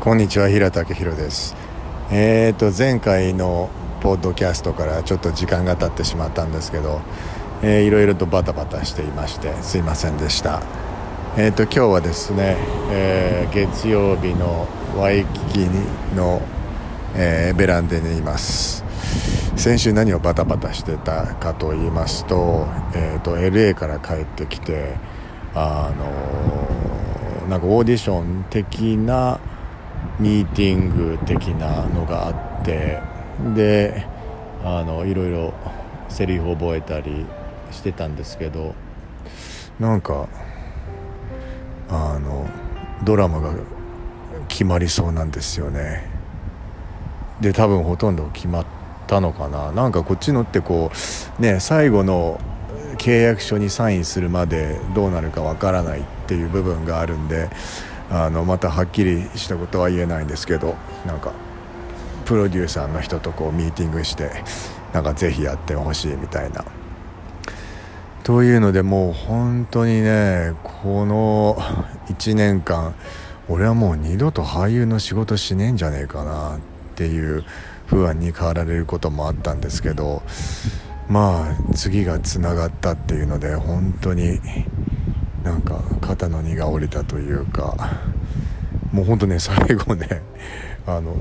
こんにちは平武宏です。えーと前回のポッドキャストからちょっと時間が経ってしまったんですけど、えー、いろいろとバタバタしていましてすいませんでした。えーと今日はですね、えー、月曜日のワイキキの、えー、ベランダにいます。先週何をバタバタしてたかと言いますと,、えーと、LA から帰ってきてあのー、なんかオーディション的なミーティング的なのがあってであのいろいろセリフ覚えたりしてたんですけどなんかあのドラマが決まりそうなんですよね。で多分ほとんど決まったのかな。なんかこっちのってこうね最後の契約書にサインするまでどうなるかわからないっていう部分があるんであのまたはっきりしたことは言えないんですけどなんかプロデューサーの人とこうミーティングしてなんかぜひやってほしいみたいな。というのでもう本当にねこの1年間俺はもう二度と俳優の仕事しねえんじゃねえかなっていう不安に変わられることもあったんですけどまあ次がつながったっていうので本当にの荷が下りたというかもうほんとね 最後ねあの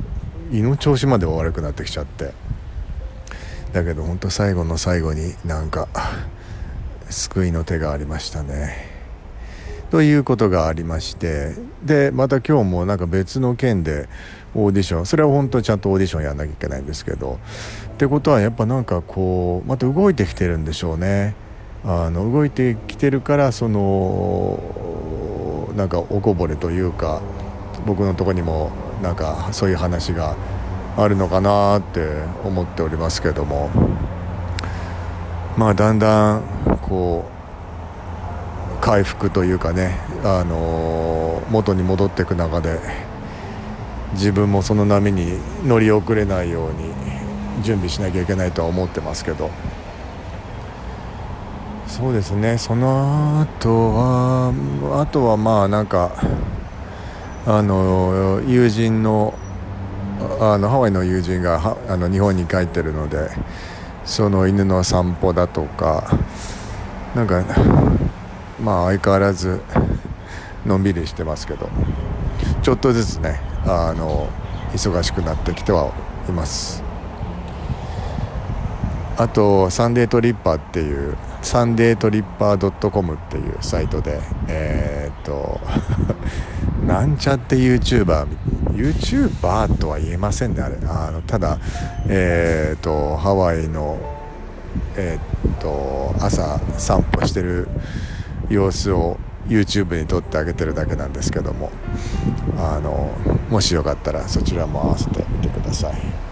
胃の調子までは悪くなってきちゃって。だけど本当最後の最後になんか救いの手がありましたね。ということがありましてでまた今日もなんか別の件でオーディションそれは本当ちゃんとオーディションやんなきゃいけないんですけどってことはやっぱなんかこうまた動いてきてるんでしょうね。あの動いてきてるからそのなんかおこぼれというか僕のとこにもなんかそういう話があるのかなって思っておりますけどもまあだんだんこう回復というかねあの元に戻っていく中で自分もその波に乗り遅れないように準備しなきゃいけないとは思ってますけど。そうですね。その後はあとはまあなんかあの友人のあのハワイの友人があの日本に帰ってるのでその犬の散歩だとかなんかまあ相変わらずのんびりしてますけどちょっとずつねあの忙しくなってきてはいます。あとサンデートリッパーっていうサンデートリッパー .com っていうサイトでえー、っと なんちゃって YouTuber YouTuber とは言えませんねあれあのただえー、っとハワイのえー、っと朝散歩してる様子を YouTube に撮ってあげてるだけなんですけどもあのもしよかったらそちらも合わせてみてください。